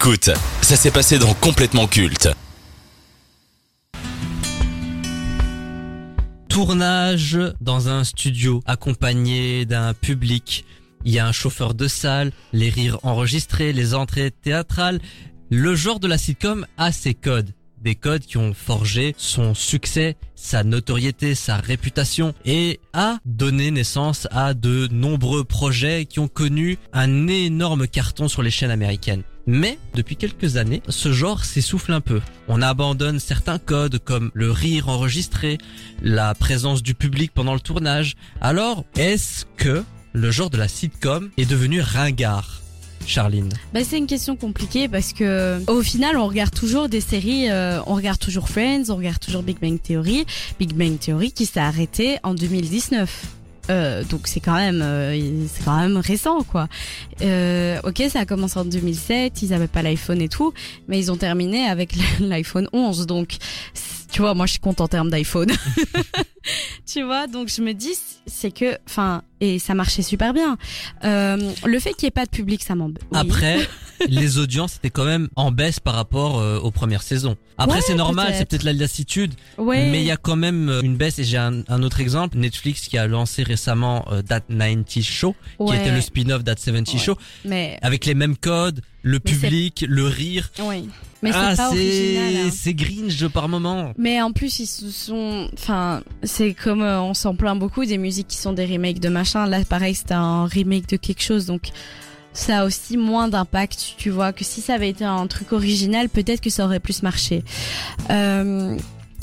Écoute, ça s'est passé dans Complètement Culte. Tournage dans un studio accompagné d'un public. Il y a un chauffeur de salle, les rires enregistrés, les entrées théâtrales. Le genre de la sitcom a ses codes. Des codes qui ont forgé son succès, sa notoriété, sa réputation et a donné naissance à de nombreux projets qui ont connu un énorme carton sur les chaînes américaines. Mais depuis quelques années, ce genre s'essouffle un peu. On abandonne certains codes comme le rire enregistré, la présence du public pendant le tournage. Alors, est-ce que le genre de la sitcom est devenu ringard Charline? Bah, c'est une question compliquée parce que au final on regarde toujours des séries, euh, on regarde toujours Friends, on regarde toujours Big Bang Theory, Big Bang Theory qui s'est arrêté en 2019. Euh, donc c'est quand même euh, c'est quand même récent quoi. Euh, ok ça a commencé en 2007, ils avaient pas l'iPhone et tout, mais ils ont terminé avec l'iPhone 11 donc tu vois moi je suis content en termes d'iPhone. tu vois donc je me dis c'est que enfin et ça marchait super bien. Euh, le fait qu'il n'y ait pas de public ça m'embête. Oui. Après, les audiences étaient quand même en baisse par rapport euh, aux premières saisons. Après Ouais, c'est normal, c'est peut-être la lassitude, ouais. mais il y a quand même euh, une baisse et j'ai un, un autre exemple, Netflix qui a lancé récemment euh, That 90 Show, qui était le spin-off That 70 Ouais. Show, mais avec les mêmes codes, le Mais public, le rire. oui mais ah, c'est pas original. hein. c'est par moment. Mais en plus, ils se sont, enfin, c'est comme euh, on s'en plaint beaucoup des musiques qui sont des remakes de machin. Là, pareil, c'était un remake de quelque chose, donc ça a aussi moins d'impact, tu vois, que si ça avait été un truc original, peut-être que ça aurait plus marché. Euh,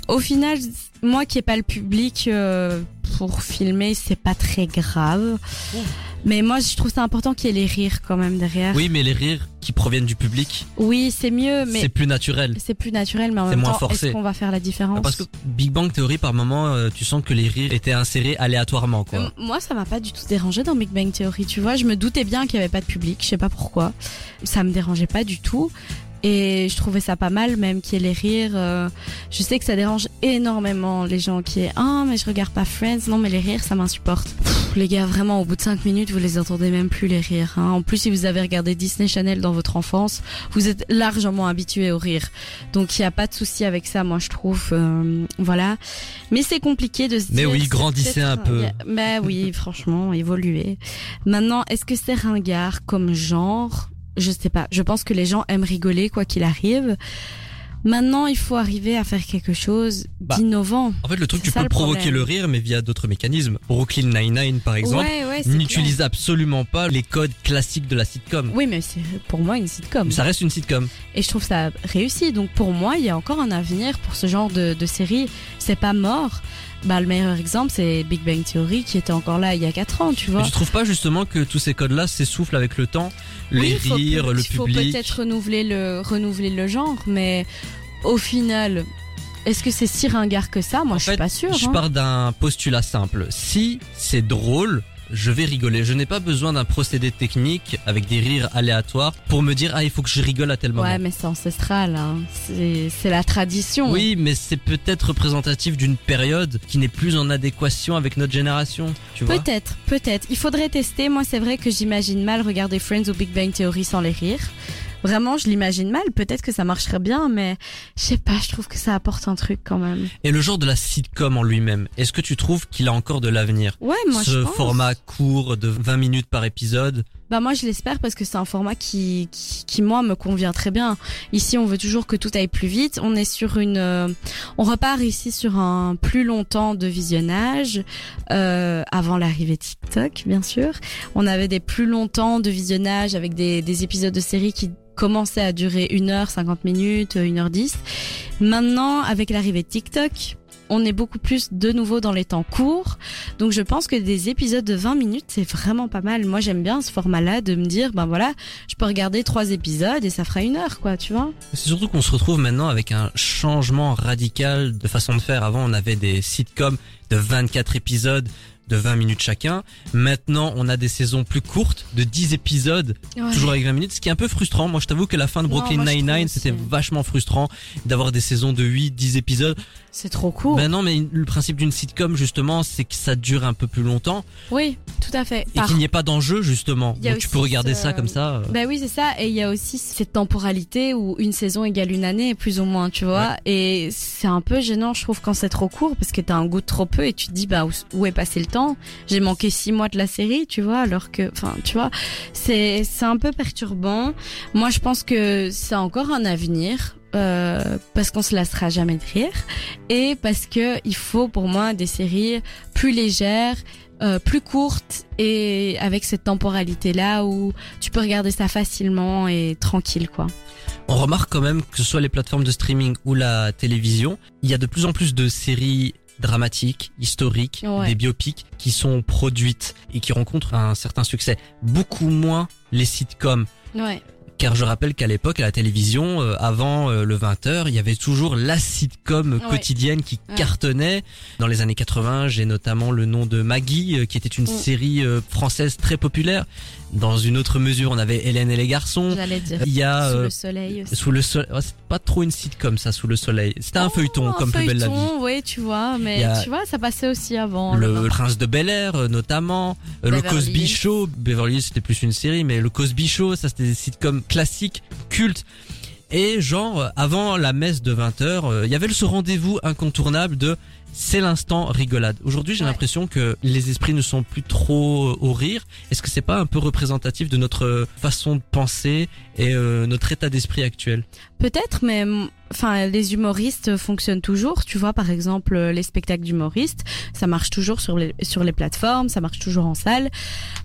au final, moi qui ai pas le public euh, pour filmer, c'est pas très grave. Mais moi, je trouve ça important qu'il y ait les rires quand même derrière. Oui, mais les rires qui proviennent du public, Oui, c'est mieux, mais c'est plus naturel. c'est plus naturel, mais en même moins temps, forcé. est-ce qu'on va faire la différence? Parce que Big Bang Theory, par moment, euh, tu sens que les rires étaient insérés aléatoirement, quoi. Euh, Moi, ça m'a pas du tout dérangé dans Big Bang Theory, tu vois. Je me doutais bien qu'il y avait pas de public, je sais pas pourquoi. Ça me dérangeait pas du tout. Et je trouvais ça pas mal, même qu'il y ait les rires. euh, je sais que ça dérange énormément les gens qui est ah mais je regarde pas Friends. Non mais les rires ça m'insupporte. Les gars vraiment au bout de 5 minutes vous les entendez même plus les rires. Hein. En plus si vous avez regardé Disney Channel dans votre enfance, vous êtes largement habitué aux rires. Donc il y a pas de souci avec ça moi je trouve. euh, voilà. Mais c'est compliqué de se Mais dire. oui, c'est grandissez un peu. Mais oui, franchement, évoluer. Maintenant, est-ce que c'est ringard comme genre? Je sais pas. Je pense que les gens aiment rigoler quoi qu'il arrive. Maintenant, il faut arriver à faire quelque chose Bah, d'innovant. En fait, le truc, tu peux le provoquer le rire, mais via d'autres mécanismes. Brooklyn Nine-Nine, par exemple, ouais, ouais, n'utilise absolument pas les codes classiques de la sitcom. Oui, mais c'est pour moi une sitcom. Ça reste une sitcom. Et je trouve ça réussi. Donc pour moi, il y a encore un avenir pour ce genre de, de série. C'est pas mort. Bah, le meilleur exemple, c'est Big Bang Theory qui était encore là il y a 4 ans, tu vois. Mais tu trouves pas justement que tous ces codes-là s'essoufflent avec le temps? Les Oui, rires, le Il faut public? peut-être renouveler le, renouveler le genre, mais au final, est-ce que c'est si ringard que ça? Moi, En je suis fait, pas sûre. Je hein. pars d'un postulat simple. Si c'est drôle, je vais rigoler. Je n'ai pas besoin d'un procédé technique avec des rires aléatoires pour me dire ah il faut que je rigole à tel moment. Ouais, mais c'est ancestral. Hein. C'est la tradition. Oui, mais c'est peut-être représentatif d'une période qui n'est plus en adéquation avec notre génération, tu vois. Peut-être, peut-être. Il faudrait tester. Moi, c'est vrai que j'imagine mal regarder Friends ou Big Bang Theory sans les rires. Vraiment, je l'imagine mal. Peut-être que ça marcherait bien, mais je sais pas. Je trouve que ça apporte un truc quand même. Et le genre de la sitcom en lui-même, est-ce que tu trouves qu'il a encore de l'avenir? Ouais, moi je Ce pense. format court de 20 minutes par épisode, Bah moi je l'espère parce que c'est un format qui, qui qui moi me convient très bien. Ici on veut toujours que tout aille plus vite. On est sur une euh, on repart ici sur un plus long temps de visionnage euh, avant l'arrivée TikTok bien sûr. On avait des plus longs temps de visionnage avec des des épisodes de séries qui commençaient à durer 1 heure 50 minutes, 1 heure 10. Maintenant avec l'arrivée de TikTok, on est beaucoup plus de nouveau dans les temps courts. Donc je pense que des épisodes de 20 minutes, c'est vraiment pas mal. Moi j'aime bien ce format-là de me dire, ben voilà, je peux regarder trois épisodes et ça fera une heure, quoi, tu vois. C'est surtout qu'on se retrouve maintenant avec un changement radical de façon de faire. Avant, on avait des sitcoms de 24 épisodes de 20 minutes chacun. Maintenant, on a des saisons plus courtes de 10 épisodes, Ouais. toujours avec 20 minutes, ce qui est un peu frustrant. Moi, je t'avoue que la fin de Brooklyn Nine-Nine, c'était vachement frustrant d'avoir des saisons de 8, 10 épisodes. C'est trop court. Ben non, mais le principe d'une sitcom, justement, c'est que ça dure un peu plus longtemps Oui, tout à fait. et Par- qu'il n'y ait pas d'enjeu, justement. Donc tu peux regarder ce- ça comme ça. euh. Ben oui, c'est ça. Et il y a aussi cette temporalité où une saison égale une année, plus ou moins, tu vois. Et c'est un peu gênant, je trouve, quand c'est trop court, parce que t'as un goût de trop peu et tu te dis, bah, où est passé le temps J'ai manqué six mois de la série, tu vois, alors que, enfin, tu vois, c'est un peu perturbant. Moi, je pense que c'est encore un avenir. Euh, parce qu'on se lassera jamais de rire et parce que il faut pour moi des séries plus légères euh, plus courtes et avec cette temporalité là où tu peux regarder ça facilement et tranquille quoi. On remarque quand même que ce soit les plateformes de streaming ou la télévision, il y a de plus en plus de séries dramatiques, historiques, Ouais. des biopics qui sont produites et qui rencontrent un certain succès. Beaucoup moins les sitcoms. Ouais. Car je rappelle qu'à l'époque, à la télévision, euh, avant euh, le 20h, il y avait toujours la sitcom Ouais. quotidienne qui Ouais. cartonnait. Dans les années 80, j'ai notamment le nom de Maggie, euh, qui était une Mm. série française très populaire. Dans une autre mesure, on avait Hélène et les garçons. J'allais dire. Il y a Sous euh, le soleil aussi. sous le soleil. Oh, c'est pas trop une sitcom ça, sous le soleil. C'était un Oh, feuilleton un comme plus belle la vie. Oui, tu vois, mais tu vois, ça passait aussi avant. Le. Prince de Bel Air, euh, notamment. Euh, le Cosby. Show. Beverly Hills, c'était plus une série, mais le Cosby Show, ça c'était des sitcoms classiques, cultes. Et genre, euh, avant la messe de 20h, il y avait ce rendez-vous incontournable de c'est l'instant rigolade. Aujourd'hui, j'ai Ouais. l'impression que les esprits ne sont plus trop euh, au rire. Est-ce que c'est pas un peu représentatif de notre euh, façon de penser et euh, notre état d'esprit actuel? Peut-être, mais mm, enfin, les humoristes fonctionnent toujours. Tu vois, par exemple, les spectacles d'humoristes, ça marche toujours sur les sur les plateformes, ça marche toujours en salle.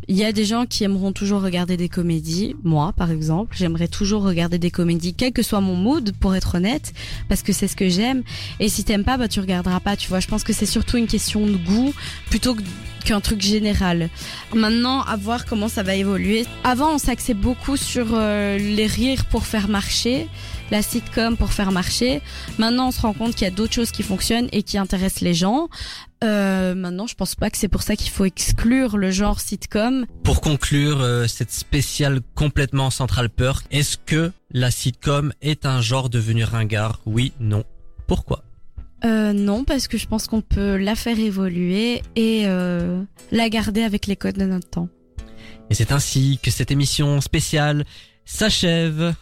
Il y a des gens qui aimeront toujours regarder des comédies. Moi, par exemple, j'aimerais toujours regarder des comédies, quel que soit mon mood, pour être honnête, parce que c'est ce que j'aime. Et si t'aimes pas, bah tu regarderas pas. Tu vois, je pense que c'est surtout une question de goût plutôt qu'un truc général. Maintenant, à voir comment ça va évoluer. Avant, on s'axait beaucoup sur euh, les rires pour faire marcher, la sitcom pour faire marcher. Maintenant, on se rend compte qu'il y a d'autres choses qui fonctionnent et qui intéressent les gens. Euh, maintenant, je pense pas que c'est pour ça qu'il faut exclure le genre sitcom. Pour conclure euh, cette spéciale complètement Central Perk, est-ce que la sitcom est un genre devenu ringard? Oui, non. Pourquoi? Euh, non, parce que je pense qu'on peut la faire évoluer et euh, la garder avec les codes de notre temps. Et c'est ainsi que cette émission spéciale s'achève.